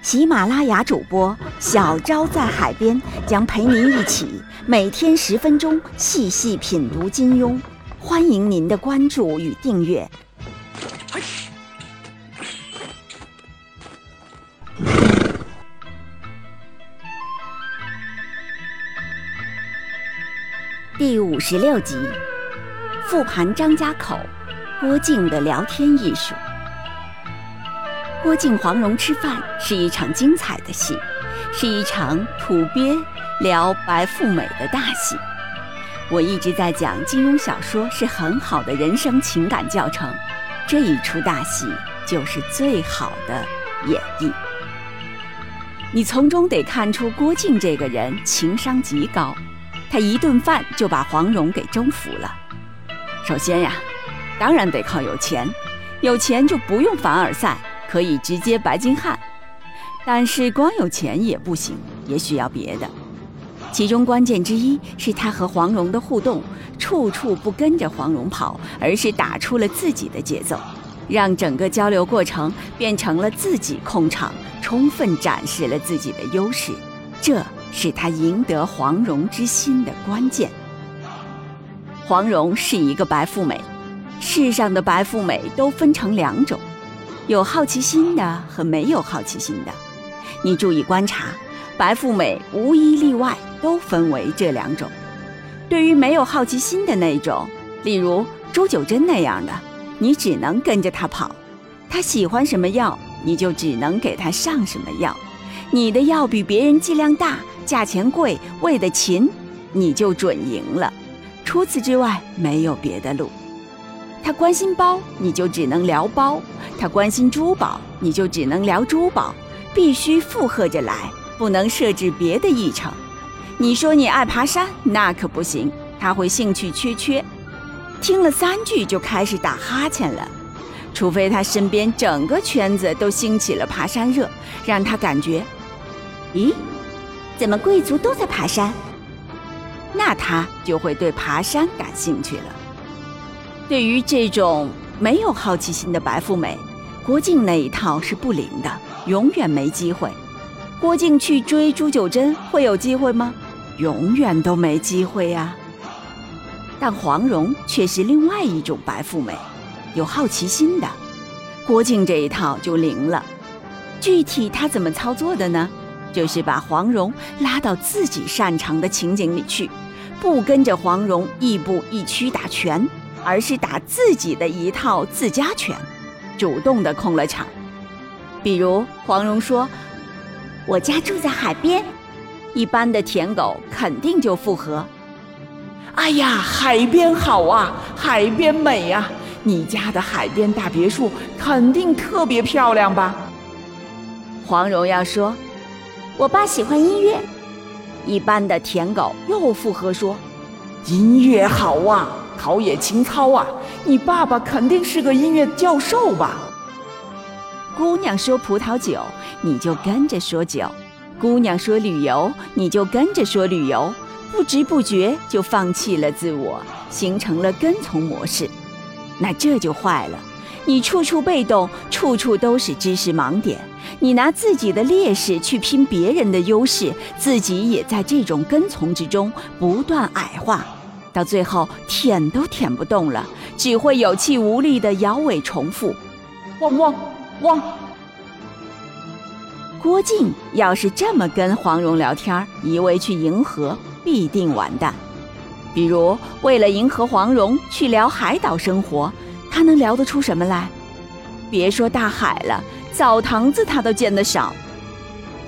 喜马拉雅主播小昭在海边将陪您一起每天十分钟细细品读金庸，欢迎您的关注与订阅。第五十六集，复盘张家口，郭靖的聊天艺术。郭靖、黄蓉吃饭是一场精彩的戏，是一场土鳖聊白富美的大戏。我一直在讲，金庸小说是很好的人生情感教程，这一出大戏就是最好的演绎。你从中得看出郭靖这个人情商极高。他一顿饭就把黄蓉给征服了。首先呀，当然得靠有钱，有钱就不用凡尔赛，可以直接白金汉。但是光有钱也不行，也需要别的。其中关键之一是他和黄蓉的互动，处处不跟着黄蓉跑，而是打出了自己的节奏，让整个交流过程变成了自己控场，充分展示了自己的优势。这。是他赢得黄蓉之心的关键。黄蓉是一个白富美，世上的白富美都分成两种，有好奇心的和没有好奇心的。你注意观察，白富美无一例外都分为这两种。对于没有好奇心的那种，例如朱九真那样的，你只能跟着他跑，他喜欢什么药，你就只能给他上什么药。你的药比别人剂量大。价钱贵，喂得勤，你就准赢了。除此之外，没有别的路。他关心包，你就只能聊包；他关心珠宝，你就只能聊珠宝。必须附和着来，不能设置别的议程。你说你爱爬山，那可不行，他会兴趣缺缺，听了三句就开始打哈欠了。除非他身边整个圈子都兴起了爬山热，让他感觉，咦？怎么贵族都在爬山？那他就会对爬山感兴趣了。对于这种没有好奇心的白富美，郭靖那一套是不灵的，永远没机会。郭靖去追朱九真会有机会吗？永远都没机会呀。但黄蓉却是另外一种白富美，有好奇心的。郭靖这一套就灵了。具体他怎么操作的呢？就是把黄蓉拉到自己擅长的情景里去，不跟着黄蓉亦步亦趋打拳，而是打自己的一套自家拳，主动的控了场。比如黄蓉说：“我家住在海边。”一般的舔狗肯定就附和：“哎呀，海边好啊，海边美呀！你家的海边大别墅肯定特别漂亮吧？”黄蓉要说。我爸喜欢音乐，一般的舔狗又附和说：“音乐好啊，陶冶情操啊，你爸爸肯定是个音乐教授吧？”姑娘说葡萄酒，你就跟着说酒；姑娘说旅游，你就跟着说旅游，不知不觉就放弃了自我，形成了跟从模式。那这就坏了，你处处被动，处处都是知识盲点。你拿自己的劣势去拼别人的优势，自己也在这种跟从之中不断矮化，到最后舔都舔不动了，只会有气无力的摇尾重复：汪汪汪。郭靖要是这么跟黄蓉聊天，一味去迎合，必定完蛋。比如为了迎合黄蓉去聊海岛生活，他能聊得出什么来？别说大海了。澡堂子他都见得少，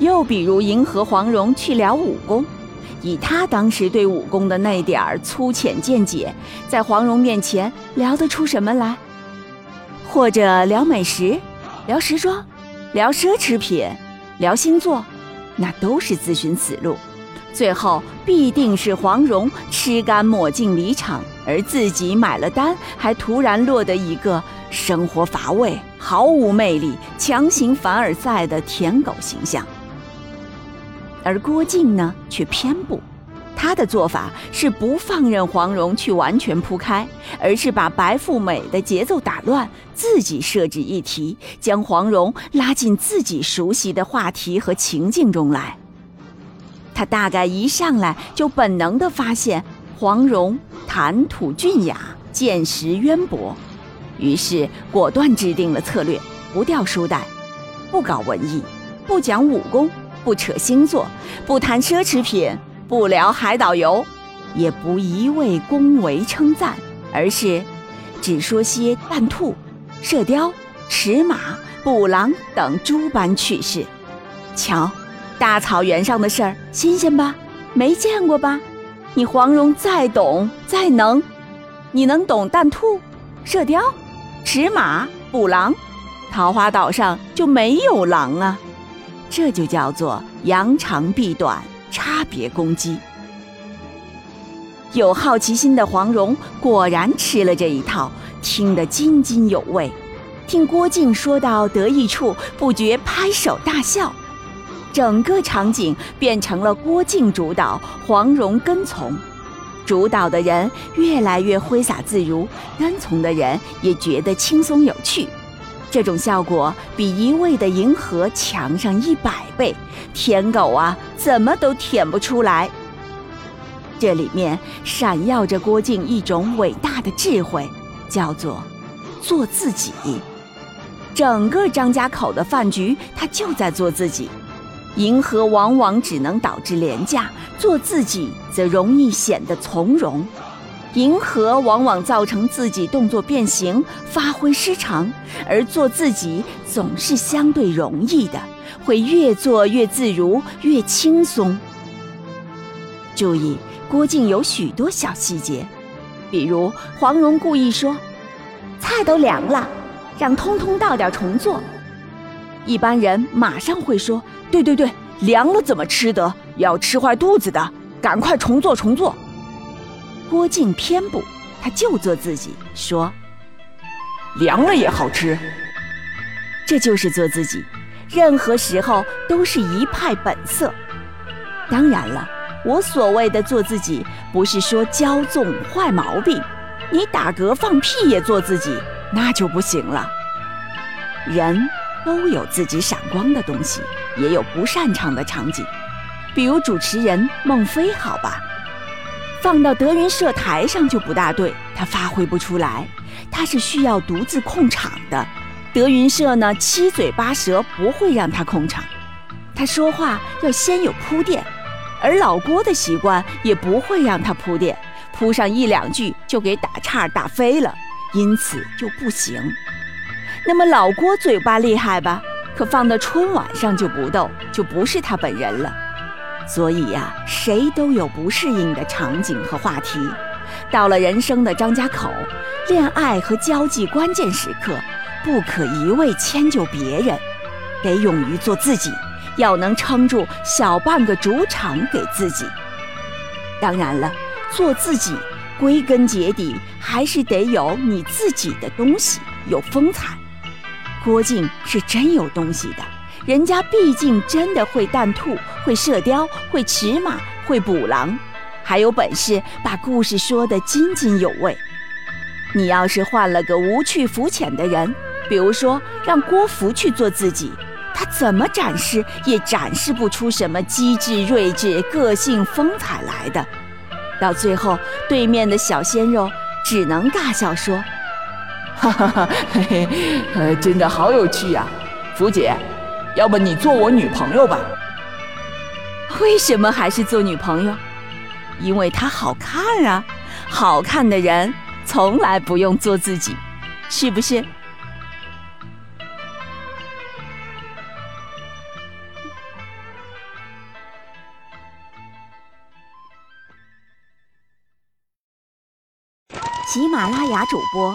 又比如迎合黄蓉去聊武功，以他当时对武功的那点儿粗浅见解，在黄蓉面前聊得出什么来？或者聊美食，聊时装，聊奢侈品，聊星座，那都是自寻死路，最后必定是黄蓉吃干抹净离场，而自己买了单，还突然落得一个生活乏味、毫无魅力、强行凡尔赛的舔狗形象。而郭靖呢，却偏不。他的做法是不放任黄蓉去完全铺开，而是把白富美的节奏打乱，自己设置议题，将黄蓉拉进自己熟悉的话题和情境中来。他大概一上来就本能地发现黄蓉谈吐俊雅，见识渊博，于是果断制定了策略：不掉书袋，不搞文艺，不讲武功，不扯星座，不谈奢侈品。不聊海岛游，也不一味恭维称赞，而是只说些弹兔、射雕、驰马、捕狼等诸般趣事。瞧，大草原上的事儿新鲜吧？没见过吧？你黄蓉再懂再能，你能懂弹兔、射雕、驰马、捕狼？桃花岛上就没有狼啊！这就叫做扬长避短。差别攻击，有好奇心的黄蓉果然吃了这一套，听得津津有味。听郭靖说到得意处，不觉拍手大笑。整个场景变成了郭靖主导，黄蓉跟从。主导的人越来越挥洒自如，跟从的人也觉得轻松有趣。这种效果比一味的迎合强上一百倍，舔狗啊，怎么都舔不出来。这里面闪耀着郭靖一种伟大的智慧，叫做做自己。整个张家口的饭局，他就在做自己。迎合往往只能导致廉价，做自己则容易显得从容。迎合往往造成自己动作变形、发挥失常，而做自己总是相对容易的，会越做越自如、越轻松。注意，郭靖有许多小细节，比如黄蓉故意说：“菜都凉了，让通通倒掉重做。”一般人马上会说：“对对对，凉了怎么吃得？要吃坏肚子的，赶快重做重做。”郭靖偏不，他就做自己，说：“凉了也好吃。”这就是做自己，任何时候都是一派本色。当然了，我所谓的做自己，不是说骄纵坏毛病。你打嗝放屁也做自己，那就不行了。人都有自己闪光的东西，也有不擅长的场景，比如主持人孟非，好吧。放到德云社台上就不大对，他发挥不出来，他是需要独自控场的。德云社呢，七嘴八舌不会让他控场，他说话要先有铺垫，而老郭的习惯也不会让他铺垫，铺上一两句就给打岔打飞了，因此就不行。那么老郭嘴巴厉害吧？可放到春晚上就不逗，就不是他本人了。所以呀，谁都有不适应的场景和话题。到了人生的张家口，恋爱和交际关键时刻，不可一味迁就别人，得勇于做自己，要能撑住小半个主场给自己。当然了，做自己归根结底还是得有你自己的东西，有风采。郭靖是真有东西的。人家毕竟真的会弹兔，会射雕，会骑马，会捕狼，还有本事把故事说得津津有味。你要是换了个无趣肤浅的人，比如说让郭芙去做自己，他怎么展示也展示不出什么机智、睿智、个性、风采来的。到最后，对面的小鲜肉只能尬笑说：“哈哈哈，嘿嘿，呃，真的好有趣呀，福姐。”要不你做我女朋友吧？为什么还是做女朋友？因为她好看啊！好看的人从来不用做自己，是不是？喜马拉雅主播。